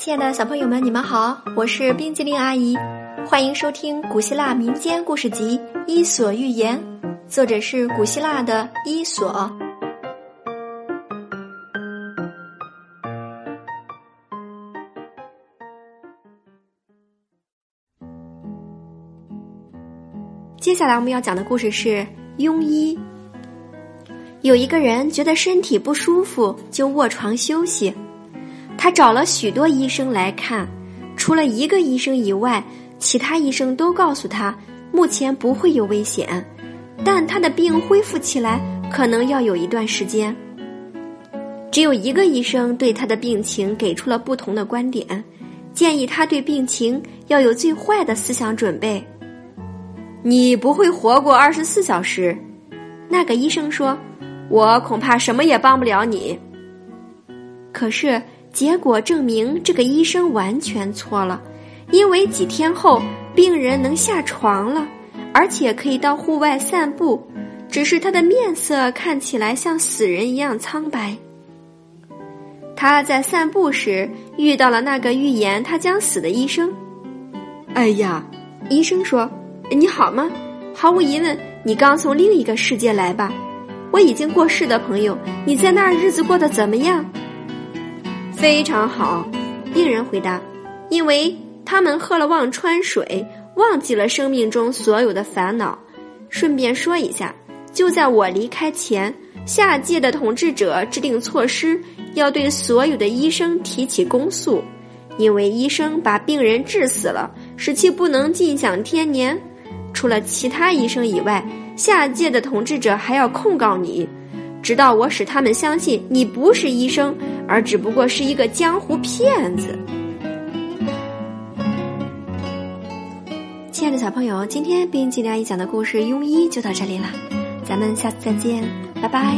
亲爱的小朋友们，你们好，我是冰激凌阿姨，欢迎收听古希腊民间故事集《伊索寓言》，作者是古希腊的伊索。接下来我们要讲的故事是庸医。有一个人觉得身体不舒服，就卧床休息。他找了许多医生来看，除了一个医生以外，其他医生都告诉他目前不会有危险，但他的病恢复起来可能要有一段时间。只有一个医生对他的病情给出了不同的观点，建议他对病情要有最坏的思想准备。你不会活过二十四小时，那个医生说：“我恐怕什么也帮不了你。”可是。结果证明，这个医生完全错了，因为几天后病人能下床了，而且可以到户外散步，只是他的面色看起来像死人一样苍白。他在散步时遇到了那个预言他将死的医生。哎呀，医生说：“你好吗？毫无疑问，你刚从另一个世界来吧？我已经过世的朋友，你在那儿日子过得怎么样？”非常好，病人回答：“因为他们喝了忘川水，忘记了生命中所有的烦恼。顺便说一下，就在我离开前，下界的统治者制定措施，要对所有的医生提起公诉，因为医生把病人治死了，使其不能尽享天年。除了其他医生以外，下界的统治者还要控告你，直到我使他们相信你不是医生。”而只不过是一个江湖骗子。亲爱的小朋友，今天冰激凌阿姨讲的故事《庸医》就到这里了，咱们下次再见，拜拜。